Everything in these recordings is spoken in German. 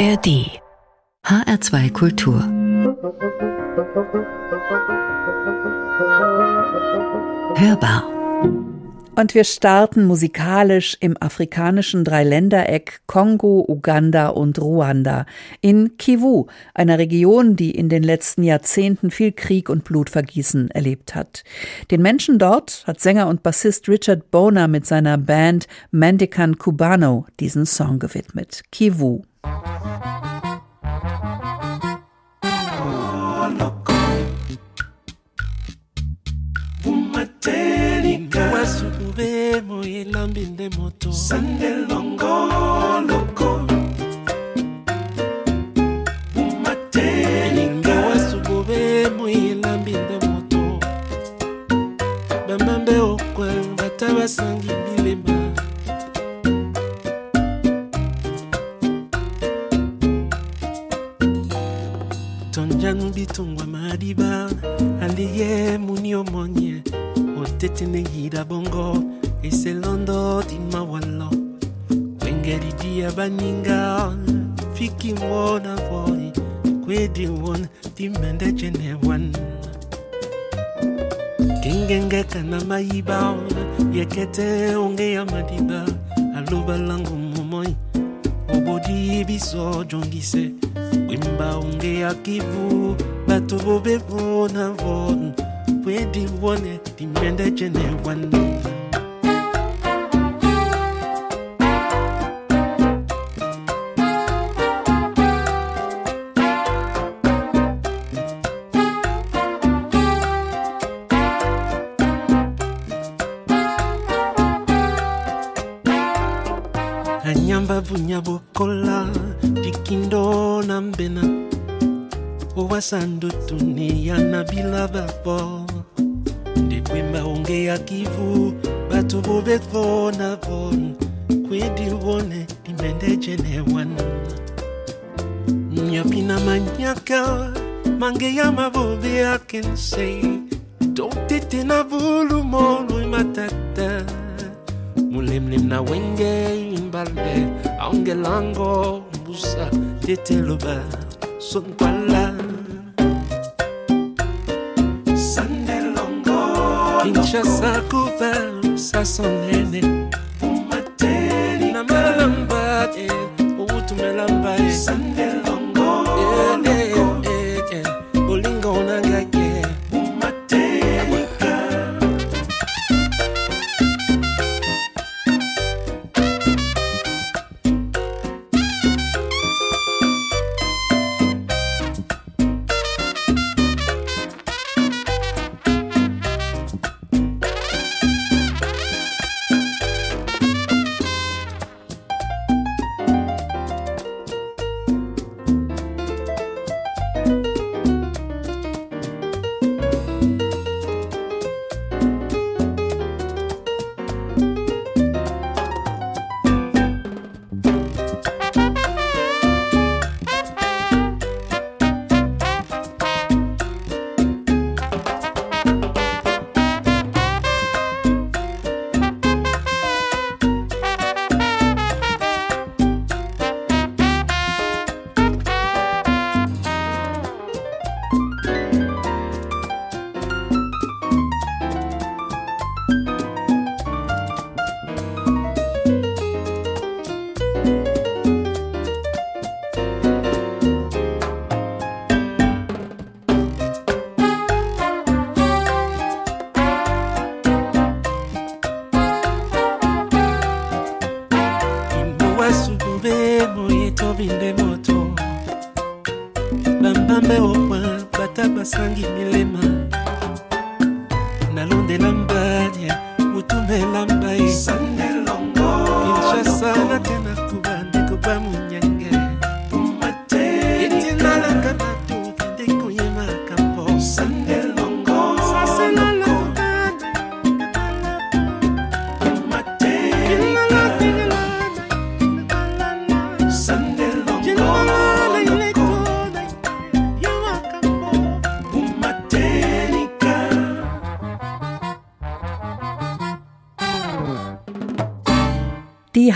ARD HR2 Kultur Hörbar und wir starten musikalisch im afrikanischen Dreiländereck Kongo, Uganda und Ruanda in Kivu, einer Region, die in den letzten Jahrzehnten viel Krieg und Blutvergießen erlebt hat. Den Menschen dort hat Sänger und Bassist Richard Boner mit seiner Band Mandican Cubano diesen Song gewidmet. Kivu. Sangue nangubitungwa madiba aliye muniomonye otete nehida bongo eselondo dimawalo kwengeridia baninga fikimwona voi kwediwon dimende jenewan kengengeka kana mayiba yekete onge ya madiba. Alobalango momoi obodi biso jongise. wembaongeaki vu bato bobebona von pwediwone dimende jene wano. sasa ndo tuneana bila vapo ndikwemba ongea kivu batu vovevona von kwedi uvone ndimendejenewana myapina manyaka mangeyama vove akensei totete na vulu moloi matata. Mulemlem na wenge imbalde aongelango mbusa teteloba sonkwala chasse un copain, ça sonnait.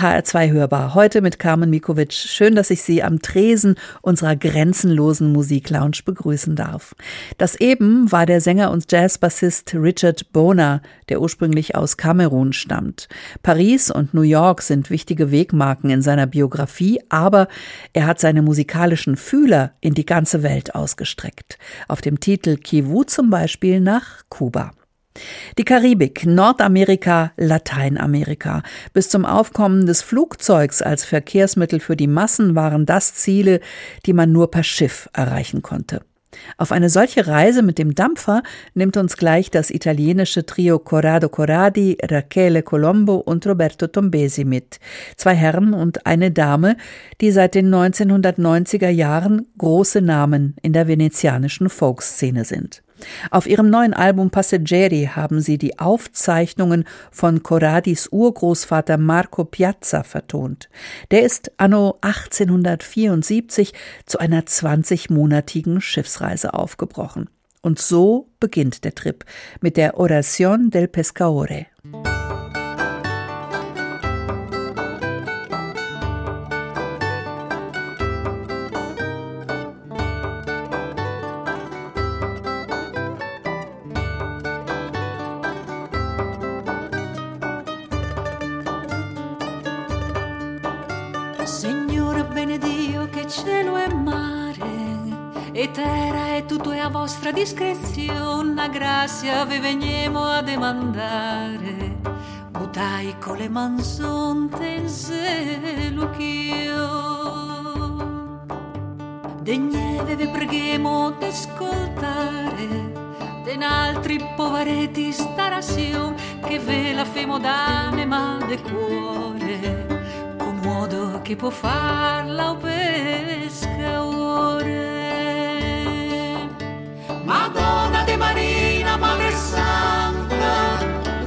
HR2 Hörbar. Heute mit Carmen Mikovic. Schön, dass ich Sie am Tresen unserer grenzenlosen Musiklounge begrüßen darf. Das eben war der Sänger und Jazzbassist Richard Boner, der ursprünglich aus Kamerun stammt. Paris und New York sind wichtige Wegmarken in seiner Biografie, aber er hat seine musikalischen Fühler in die ganze Welt ausgestreckt. Auf dem Titel Kivu zum Beispiel nach Kuba. Die Karibik, Nordamerika, Lateinamerika. Bis zum Aufkommen des Flugzeugs als Verkehrsmittel für die Massen waren das Ziele, die man nur per Schiff erreichen konnte. Auf eine solche Reise mit dem Dampfer nimmt uns gleich das italienische Trio Corrado Corradi, Rachele Colombo und Roberto Tombesi mit. Zwei Herren und eine Dame, die seit den 1990er Jahren große Namen in der venezianischen Folkszene sind. Auf ihrem neuen Album Passeggeri haben sie die Aufzeichnungen von Corradis Urgroßvater Marco Piazza vertont. Der ist anno 1874 zu einer 20-monatigen Schiffsreise aufgebrochen. Und so beginnt der Trip mit der Oración del Pescaore. Vostra discrezione, grazia vi veniamo a demandare. Butai con le manzonte in cielo ch'io. De nieve vi preghiamo d'ascoltare, den altri poveretti sta razione che ve la femo d'anima de cuore, con modo che può farla o pesca Madonna de Marina, Madre Santa,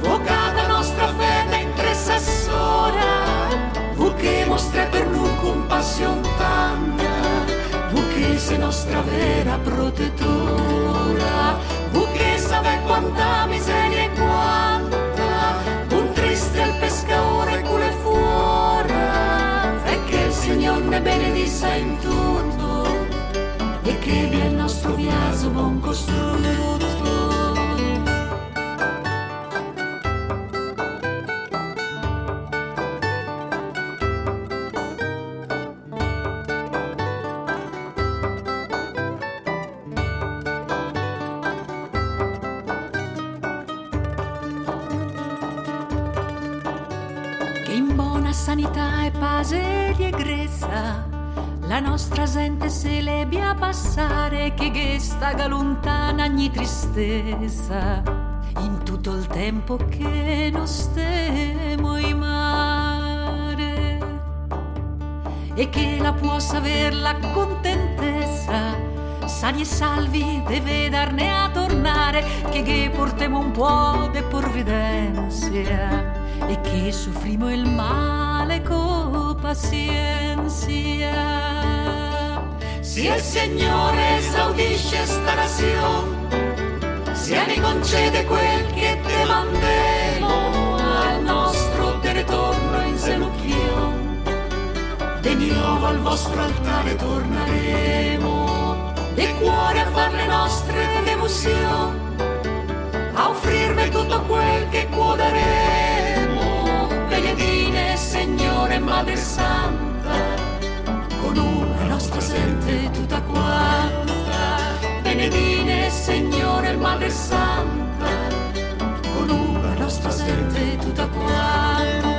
vocata nostra fede intercessora, vu che mostra per noi compassione tanta, vu che sei nostra vera protettora, vu che sape quanta miseria e quanta, un triste al pescaore cule fuori, e che il Signore ne benedissa in tutto e che vi è il nostro viaggio bom costume. Nostra gente se le a passare che gesta lontana ogni tristezza. In tutto il tempo che non stiamo in mare. E che la possa aver la contentezza sani e salvi deve darne a tornare che, che portemo un po' de provvidenza. E che soffrimo il male con pazienza si il Signore esaudisce sta nazione, sia ne concede quel che te mandemo al nostro te ritorno in Zeluchion. De nuovo al vostro altare torneremo, de cuore a far le nostre devozioni, a offrirvi tutto quel che cuoderemo. Madre Santa, nostra gente tutta quanta, benedine Signore Madre Santa, con una nostra gente tutta quanta.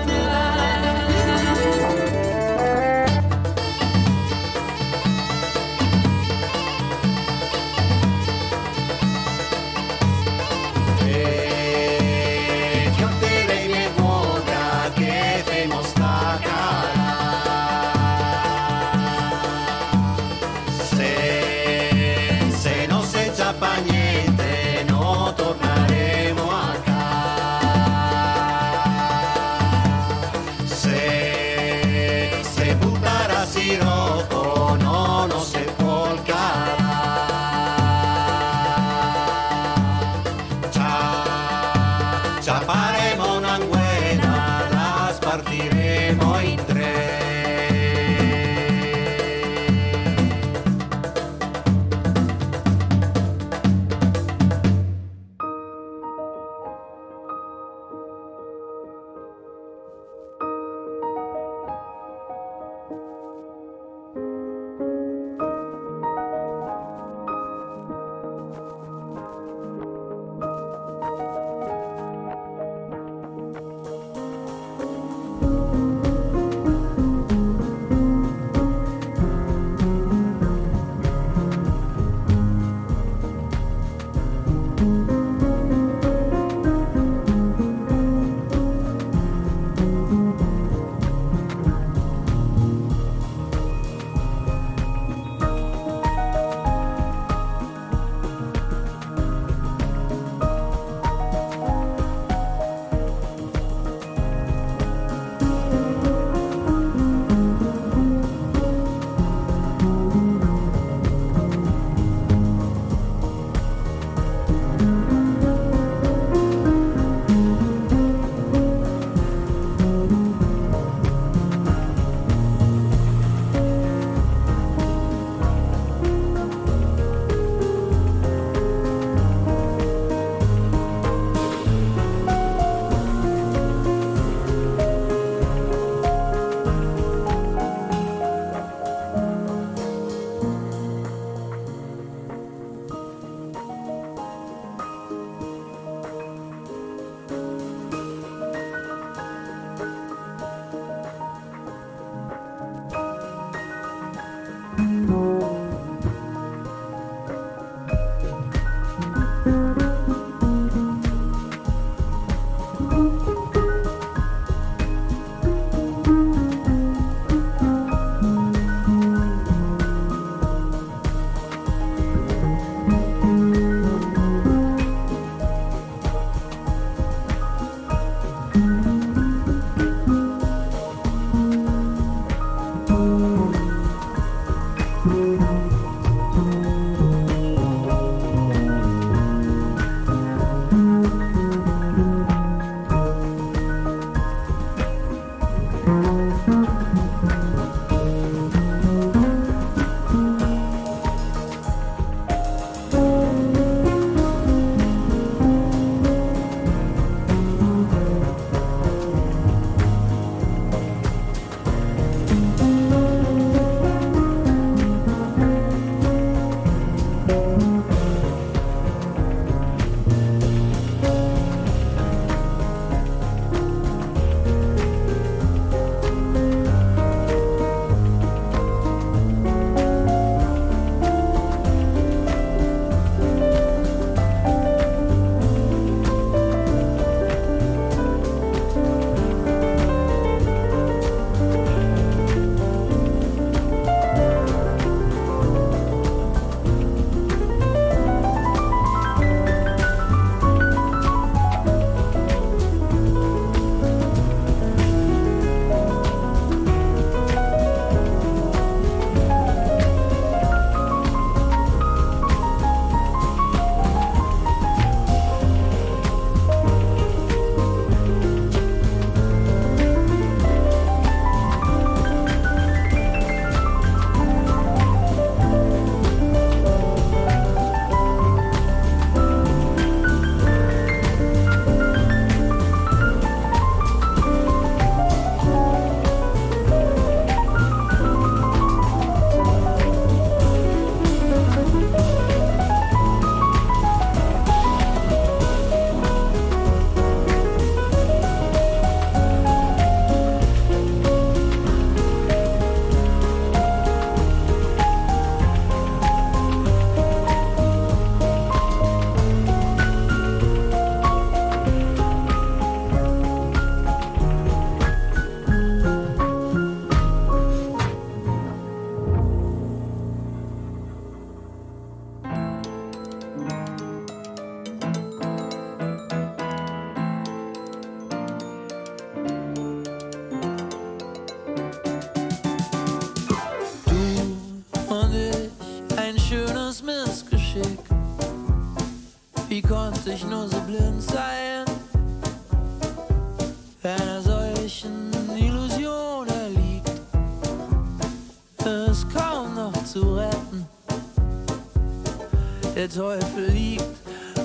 Der Teufel liegt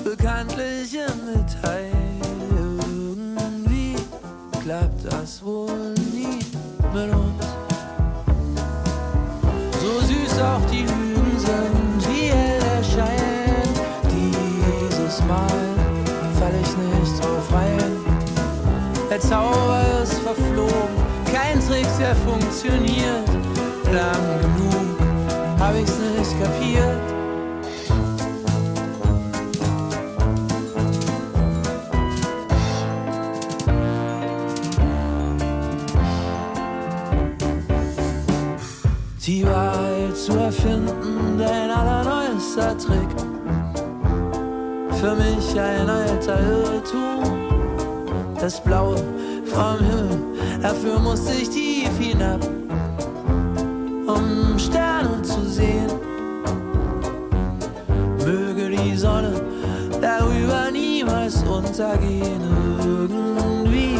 bekanntlich im Detail. Irgendwie klappt das wohl nie mit uns. So süß auch die Lügen sind, wie hell der Schein. Dieses Mal fall ich nicht drauf rein. Der Zauber ist verflogen, kein Trick, der funktioniert. Lang genug hab ich's nicht kapiert. Die Wahrheit zu erfinden, dein allerneuester Trick. Für mich ein alter Irrtum. Das Blaue vom Himmel, dafür musste ich tief hinab, um Sterne zu sehen. Möge die Sonne darüber niemals untergehen. Irgendwie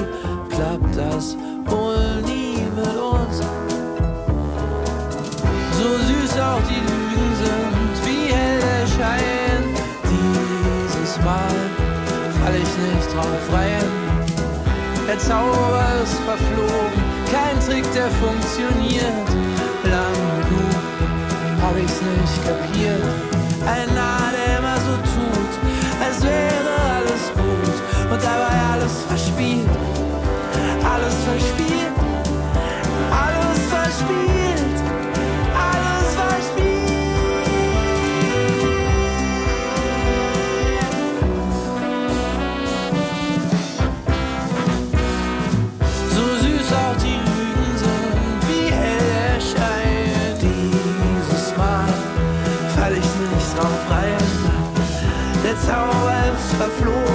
klappt das Süß auch die Lügen sind, wie hell der Schein. Dieses Mal fall ich nicht drauf rein. Der Zauber ist verflogen, kein Trick, der funktioniert. Lang genug hab ich's nicht kapiert. Ein Narr, der immer so tut, als wäre alles gut und dabei alles verspielt. Alles verspielt, alles verspielt, towers afloat.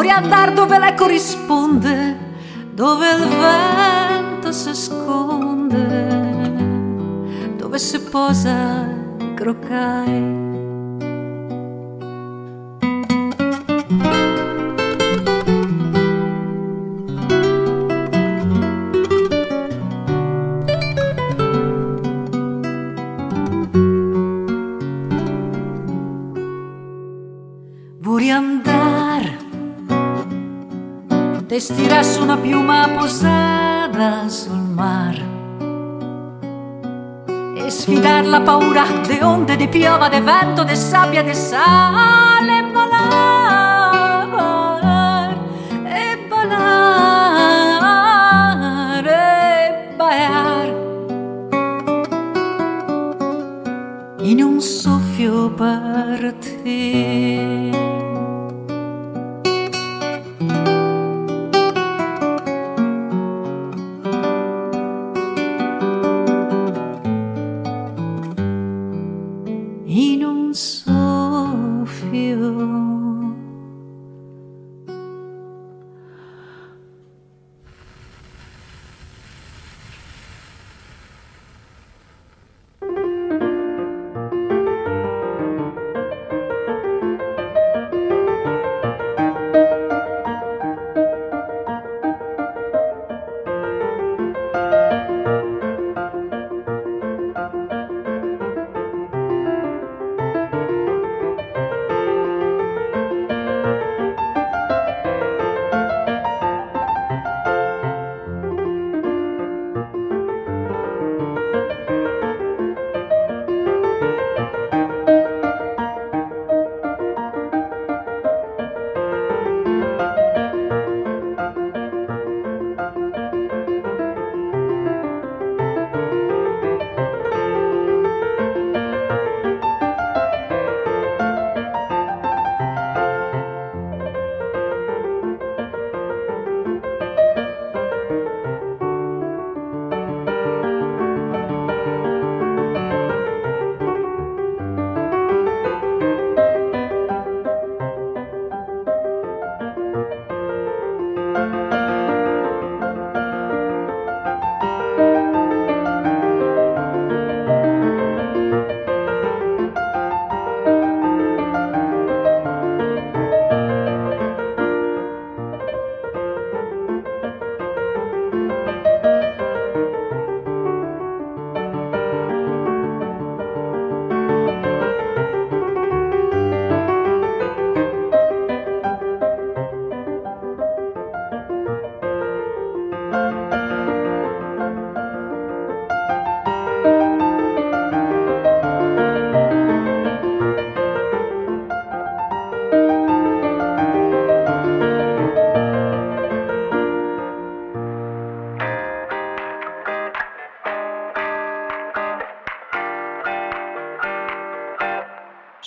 Vorrei andare dove l'eco risponde, dove il vento si sconde, dove si posa crocai. Piuma posata sul mare e sfidare la paura de onde, de piova, de vento, de sabbia, de sale e balar, e balar, e baiar in un soffio partire.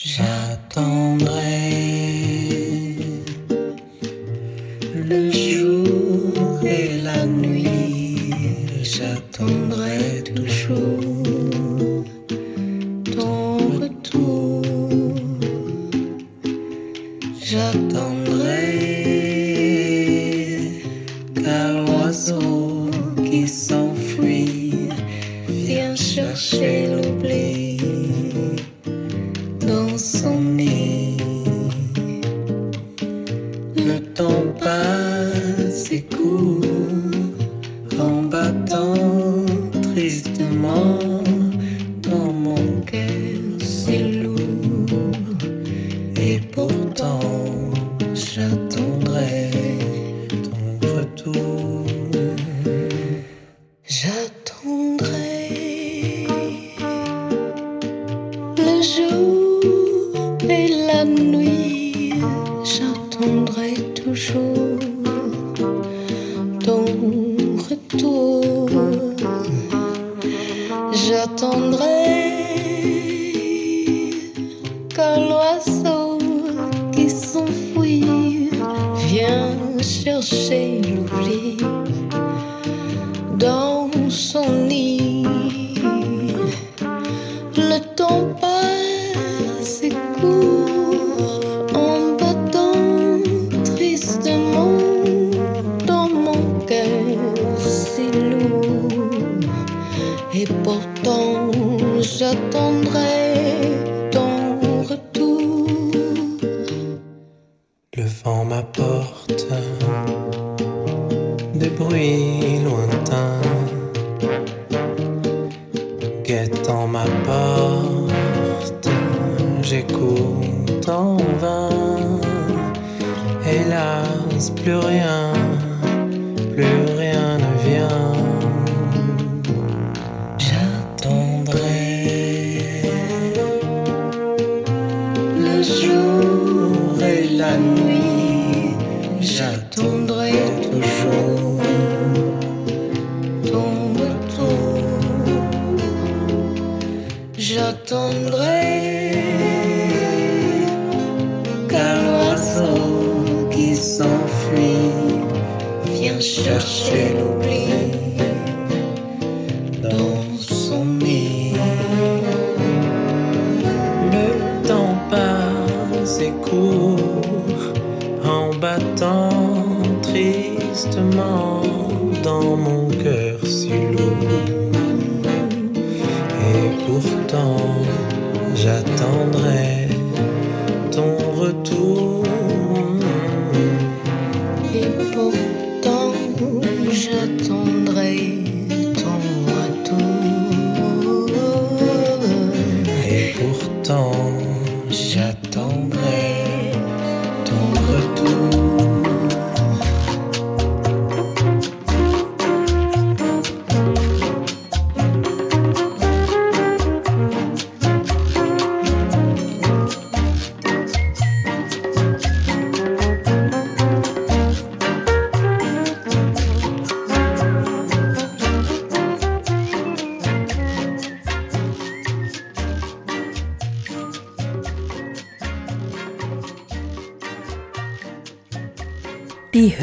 J'attendrai. et pourtant j'attendrai.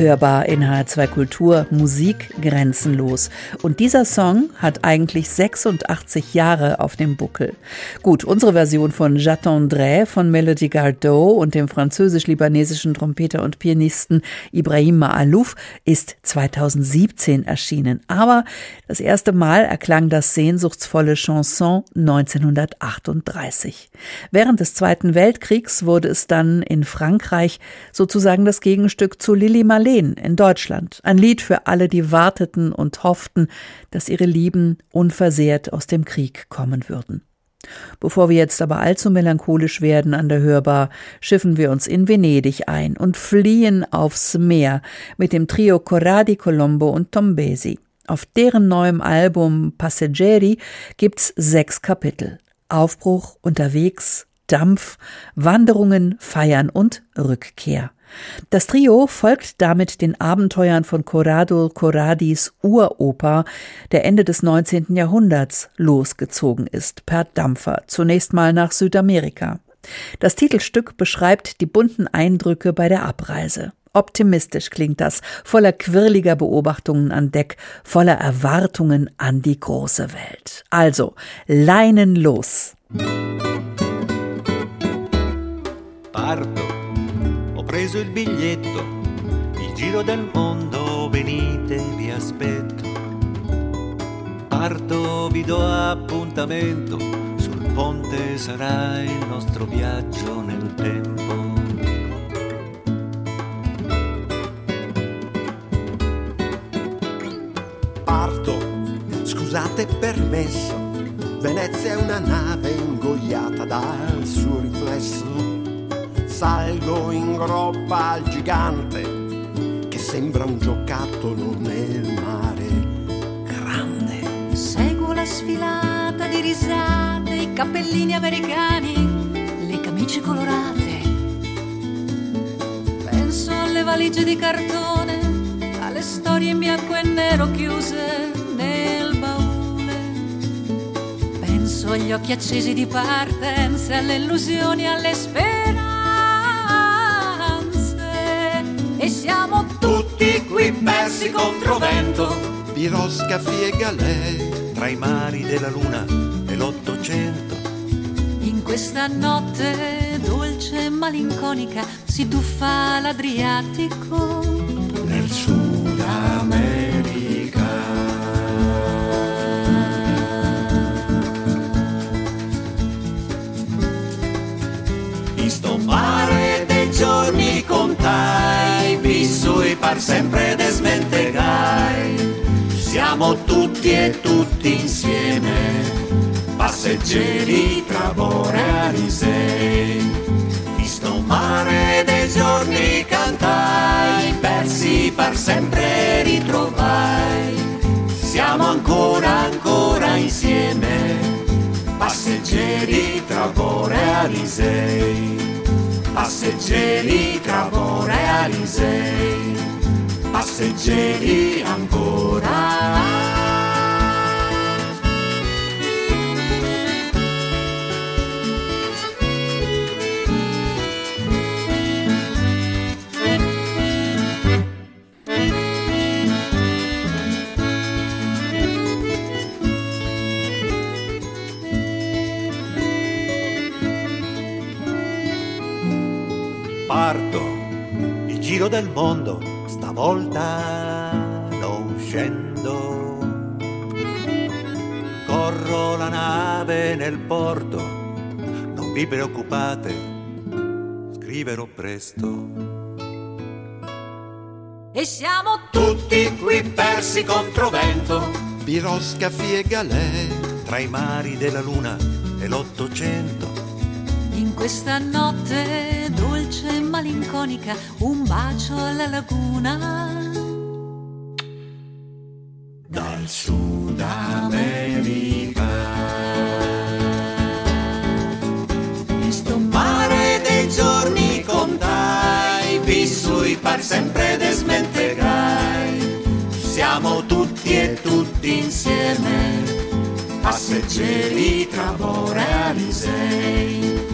Hörbar in H2 Kultur Musik grenzenlos. Und dieser Song hat eigentlich 86 Jahre auf dem Buckel. Gut, unsere Version von J'attendrai von Melody Gardot und dem französisch-libanesischen Trompeter und Pianisten Ibrahim Maalouf ist 2017 erschienen. Aber das erste Mal erklang das sehnsuchtsvolle Chanson 1938. Während des Zweiten Weltkriegs wurde es dann in Frankreich sozusagen das Gegenstück zu Lili Marleen in Deutschland. Ein Lied für alle, die warteten und hofften, dass ihre Lieben unversehrt aus dem Krieg kommen würden. Bevor wir jetzt aber allzu melancholisch werden an der Hörbar, schiffen wir uns in Venedig ein und fliehen aufs Meer mit dem Trio Corradi Colombo und Tombesi. Auf deren neuem Album Passeggeri gibt's sechs Kapitel. Aufbruch, unterwegs, Dampf, Wanderungen, Feiern und Rückkehr. Das Trio folgt damit den Abenteuern von Corrado Corradis Uroper, der Ende des 19. Jahrhunderts losgezogen ist, per Dampfer, zunächst mal nach Südamerika. Das Titelstück beschreibt die bunten Eindrücke bei der Abreise. Optimistisch klingt das, voller quirliger Beobachtungen an Deck, voller Erwartungen an die große Welt. Also, Leinen los! Ho preso il biglietto, il giro del mondo, venite, vi aspetto. Parto, vi do appuntamento, sul ponte sarà il nostro viaggio nel tempo. scusate permesso, Venezia è una nave ingoiata dal suo riflesso. Salgo in groppa al gigante che sembra un giocattolo nel mare grande. Seguo la sfilata di risate, i cappellini americani, le camicie colorate. Penso alle valigie di cartone, alle storie in bianco e nero chiuse penso agli occhi accesi di partenza, alle illusioni, alle speranze. E siamo tutti qui persi contro vento. Piroscafi e galè, tra i mari della luna e l'Ottocento. In questa notte dolce e malinconica si tuffa l'Adriatico. Sempre desmentegai. Siamo tutti e tutti insieme, passeggeri tra Boreali sei. Di sto mare dei giorni cantai, persi par sempre ritrovai. Siamo ancora, ancora insieme, passeggeri tra Boreali sei passeggeri tra Boreali sei, passeggeri ancora. parto, il giro del mondo, stavolta non scendo. Corro la nave nel porto, non vi preoccupate, scriverò presto. E siamo tutti qui persi contro vento. Piroscafi e galè, tra i mari della luna e l'Ottocento. Questa notte dolce e malinconica, un bacio alla laguna. Dal Sud America. In sto mare dei giorni contai, vissui par sempre desmentegai. Siamo tutti e tutti insieme, passeggeri tra boreali sei. In sto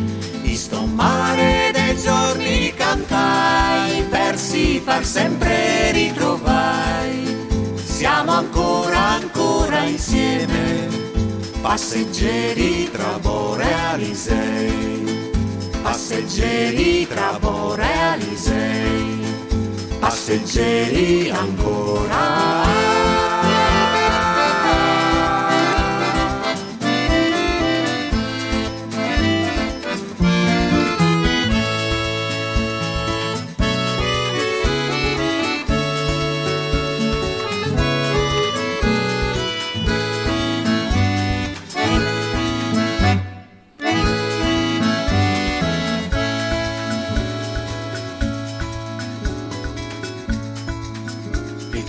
mare dei giorni cantai, persi par sempre ritrovai. Siamo ancora, ancora insieme, passeggeri tra boreali sei. Passeggeri tra boreali sei. Passeggeri ancora.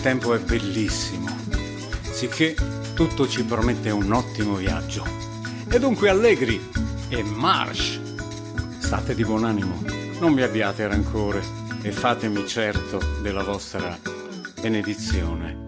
Tempo è bellissimo, sicché tutto ci promette un ottimo viaggio. E dunque allegri e march! State di buon animo, non vi abbiate rancore e fatemi certo della vostra benedizione.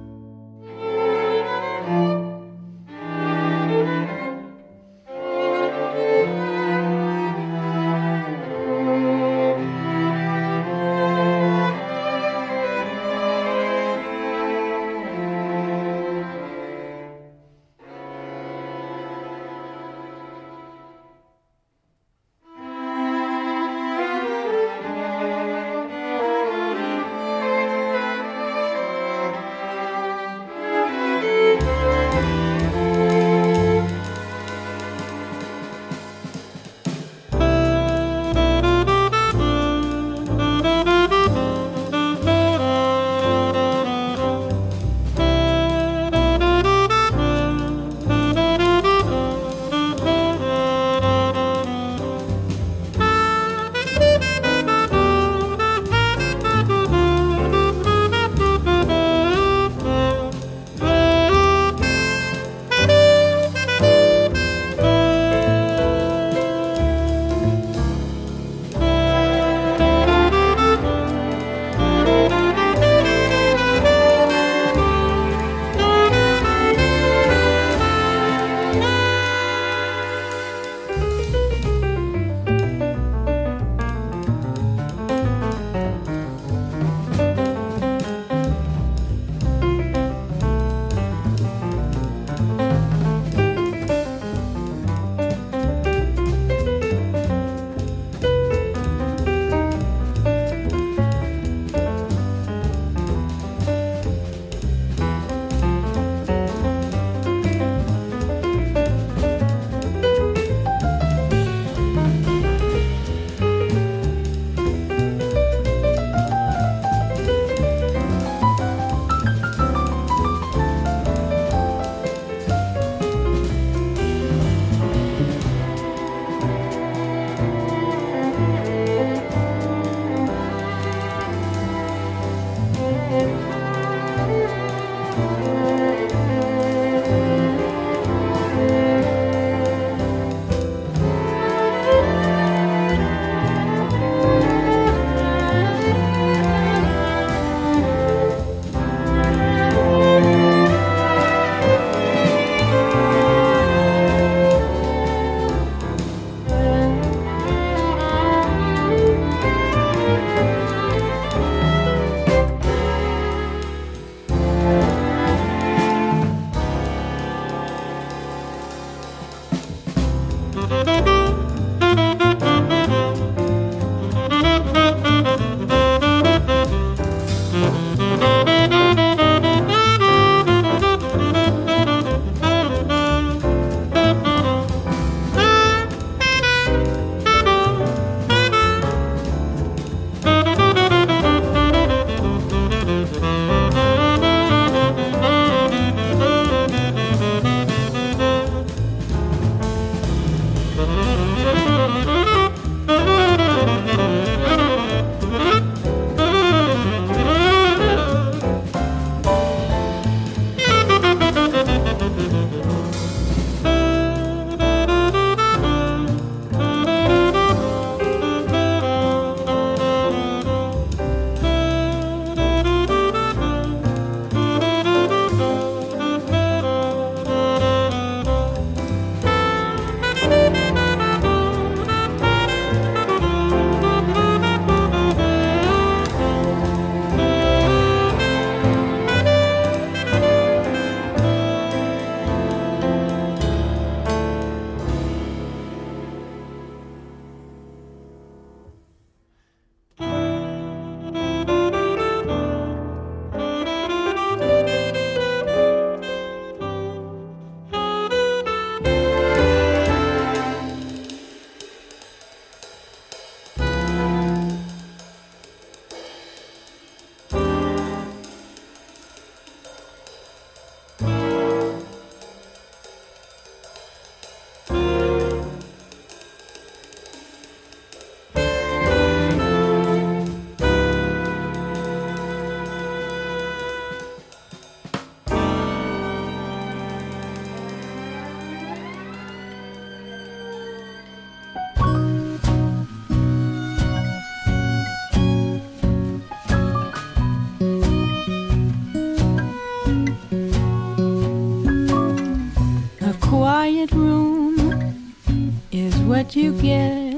You get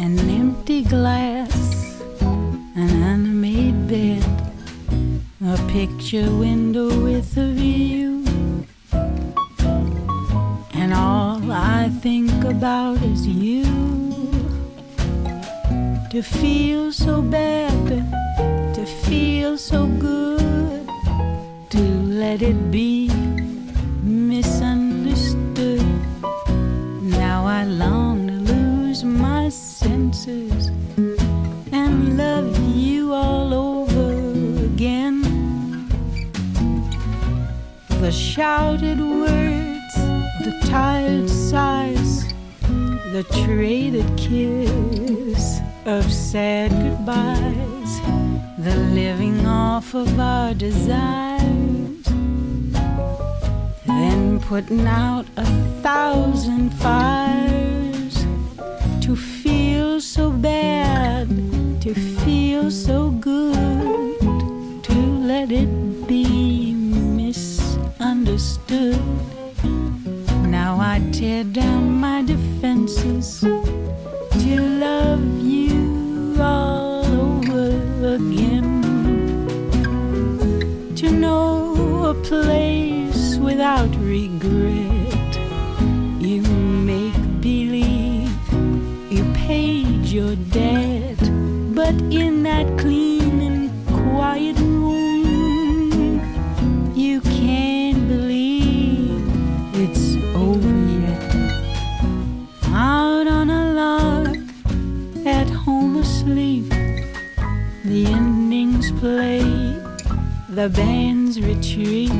an empty glass, an unmade bed, a picture window with a view. And all I think about is you. To feel so bad, to feel so good, to let it be The shouted words, the tired sighs, the traded kiss of sad goodbyes, the living off of our desires, then putting out a thousand fires to feel so bad, to feel so good, to let it be misunderstood. Now I tear down my defenses to love you all over again. To know a place without regret. You make believe you paid your debt, but in that clean endings play, the bands retreat.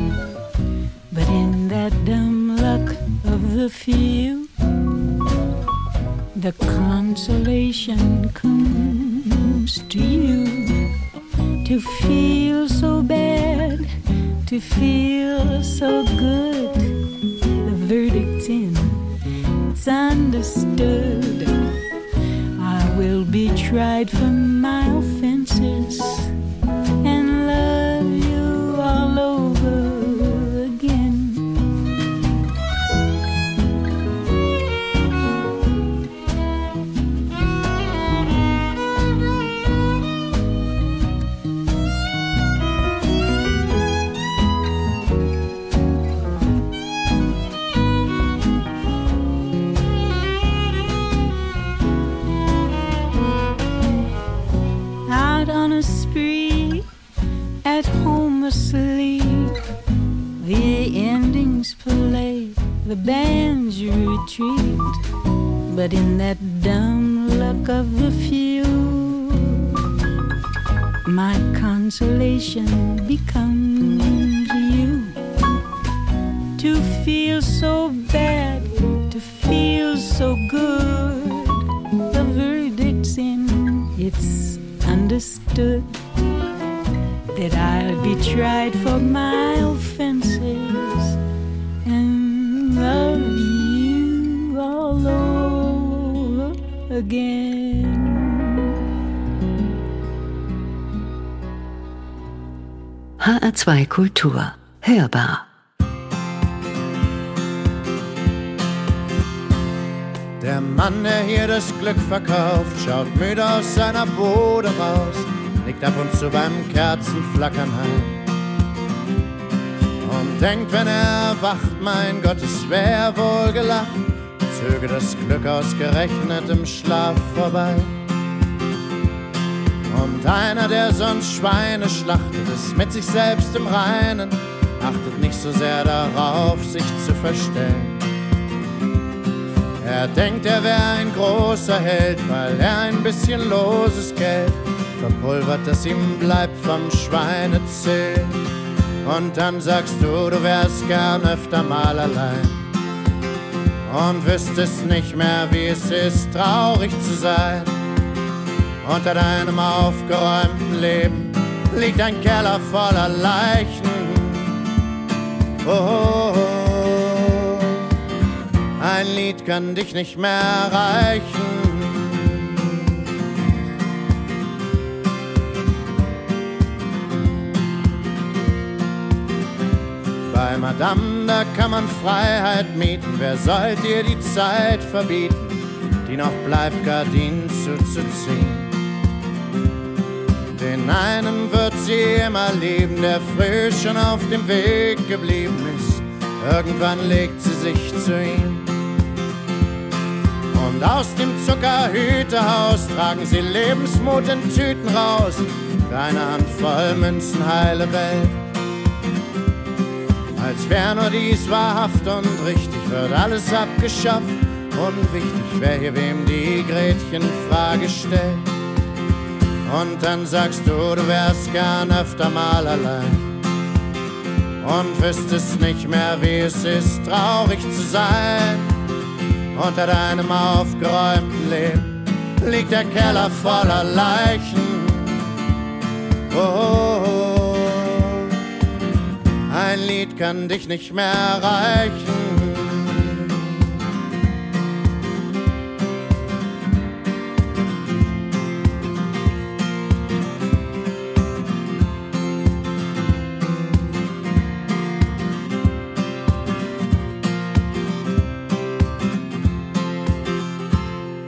But in that dumb luck of the few, the consolation comes to you. To feel so bad, to feel so good, the verdict's in, it's understood. I will be tried for my offenses the bands retreat. But in that dumb luck of the few, my consolation becomes you. To feel so bad, to feel so good, the verdict's in, it's understood that I'll be tried for my again. HR2 Kultur. Hörbar. Der Mann, der hier das Glück verkauft, schaut müde aus seiner Bude raus, nickt ab und zu beim Kerzenflackern heim. Und denkt, wenn er erwacht, mein Gott, es wär wohl gelacht, zöge das Glück ausgerechnet im Schlaf vorbei. Und einer, der sonst Schweine schlachtet, ist mit sich selbst im Reinen, achtet nicht so sehr darauf, sich zu verstellen. Er denkt, er wäre ein großer Held, weil er ein bisschen loses Geld verpulvert, das ihm bleibt vom Schweinezählen. Und dann sagst du, du wärst gern öfter mal allein und wüsstest nicht mehr, wie es ist, traurig zu sein. Unter deinem aufgeräumten Leben liegt ein Keller voller Leichen. Oh, oh, oh. ein Lied kann dich nicht mehr erreichen. Madame, da kann man Freiheit mieten. Wer sollt ihr die Zeit verbieten, die noch bleibt, Gardinen zuzuziehen? Den einen wird sie immer lieben, der früh schon auf dem Weg geblieben ist. Irgendwann legt sie sich zu ihm. Und aus dem Zuckerhütehaus tragen sie Lebensmut in Tüten raus. Für eine Handvoll Münzen heile Welt. Als wär nur dies wahrhaft und richtig, wird alles abgeschafft. Unwichtig, wer hier wem die Gretchenfrage stellt. Und dann sagst du, du wärst gern öfter mal allein. Und wüsstest nicht mehr, wie es ist, traurig zu sein. Unter deinem aufgeräumten Leben liegt der Keller voller Leichen. Oh, oh, oh. Ein Lied kann dich nicht mehr erreichen.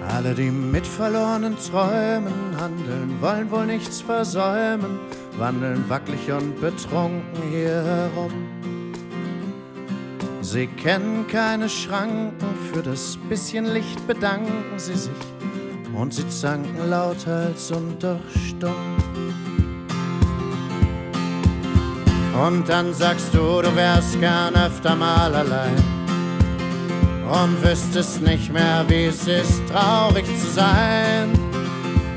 Alle, die mit verlorenen Träumen handeln, wollen wohl nichts versäumen, wandeln wackelig und betrunken hier herum. Sie kennen keine Schranken, für das bisschen Licht bedanken sie sich und sie zanken lauthals und doch stumm. Und dann sagst du, du wärst gern öfter mal allein und wüsstest nicht mehr, wie es ist, traurig zu sein.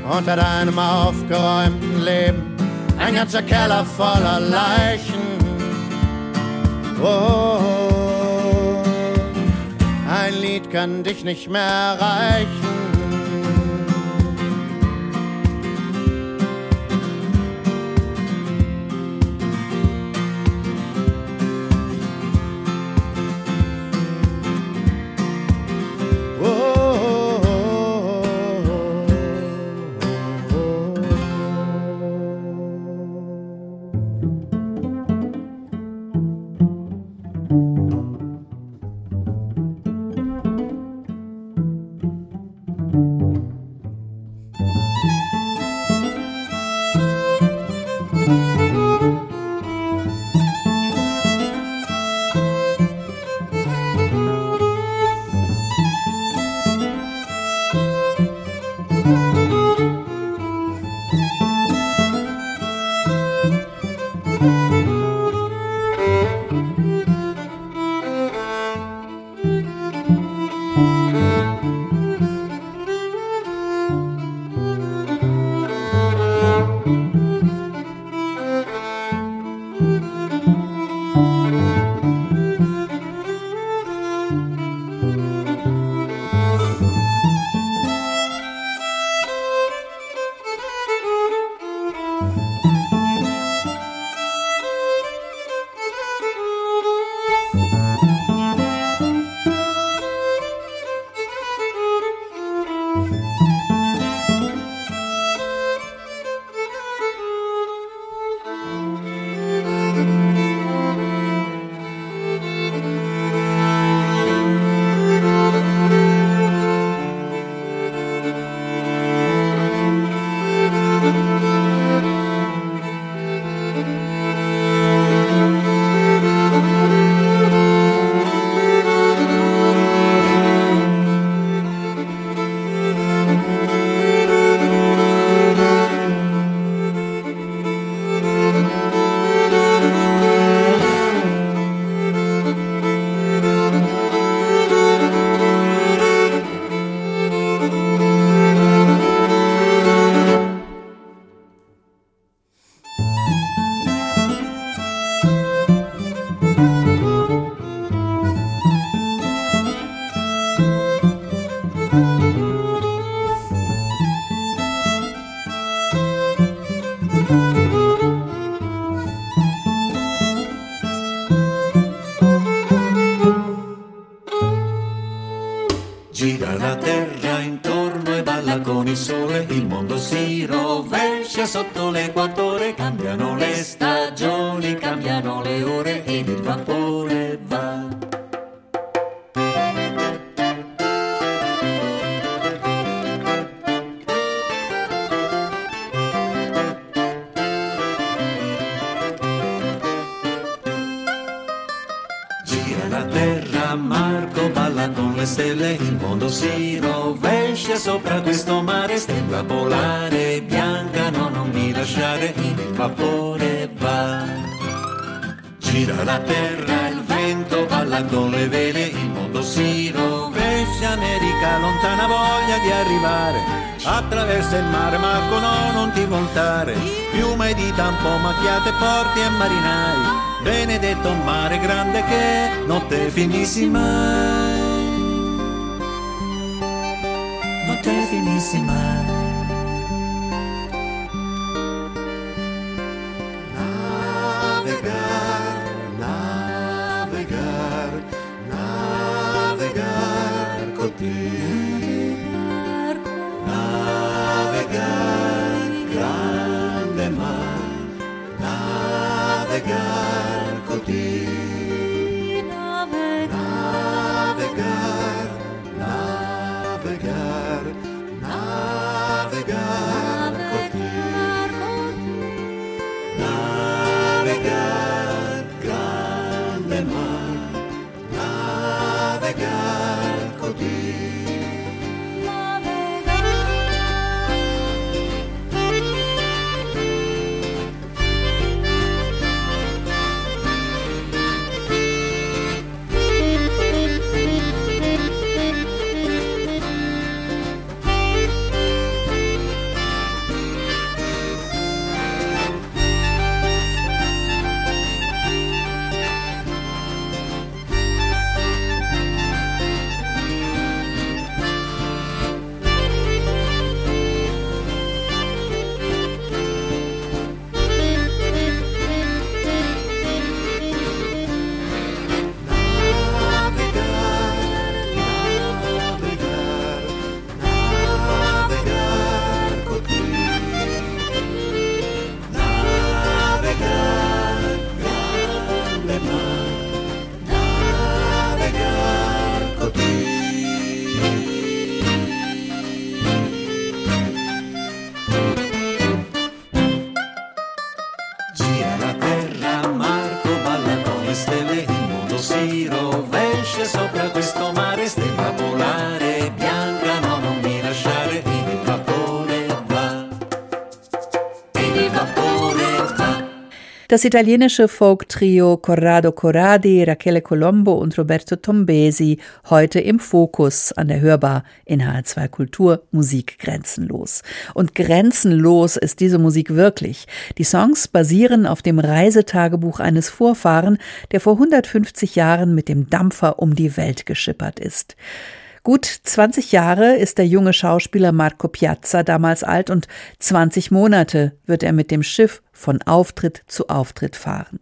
Unter deinem aufgeräumten Leben ein ganzer Keller voller Leichen. Oh, ein Lied kann dich nicht mehr erreichen. finíssima. Notte finissima. Das italienische Folk-Trio Corrado Corradi, Rachele Colombo und Roberto Tombesi heute im Fokus an der Hörbar in HR2 Kultur Musik grenzenlos. Und grenzenlos ist diese Musik wirklich. Die Songs basieren auf dem Reisetagebuch eines Vorfahren, der vor 150 Jahren mit dem Dampfer um die Welt geschippert ist. Gut 20 Jahre ist der junge Schauspieler Marco Piazza damals alt und 20 Monate wird er mit dem Schiff von Auftritt zu Auftritt fahren.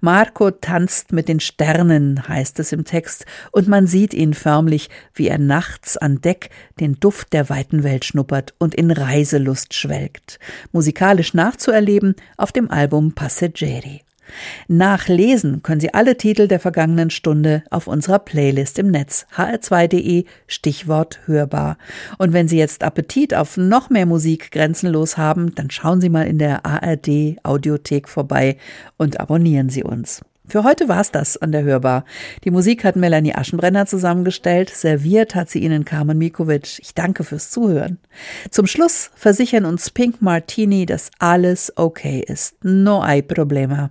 Marco tanzt mit den Sternen, heißt es im Text, und man sieht ihn förmlich, wie er nachts an Deck den Duft der weiten Welt schnuppert und in Reiselust schwelgt. Musikalisch nachzuerleben auf dem Album Passeggeri. Nachlesen können Sie alle Titel der vergangenen Stunde auf unserer Playlist im Netz hr2.de Stichwort hörbar. Und wenn Sie jetzt Appetit auf noch mehr Musik grenzenlos haben, dann schauen Sie mal in der ARD Audiothek vorbei und abonnieren Sie uns. Für heute war's das an der Hörbar. Die Musik hat Melanie Aschenbrenner zusammengestellt, serviert hat sie Ihnen Carmen Mikovic. Ich danke fürs Zuhören. Zum Schluss versichern uns Pink Martini, dass alles okay ist. No hay problema.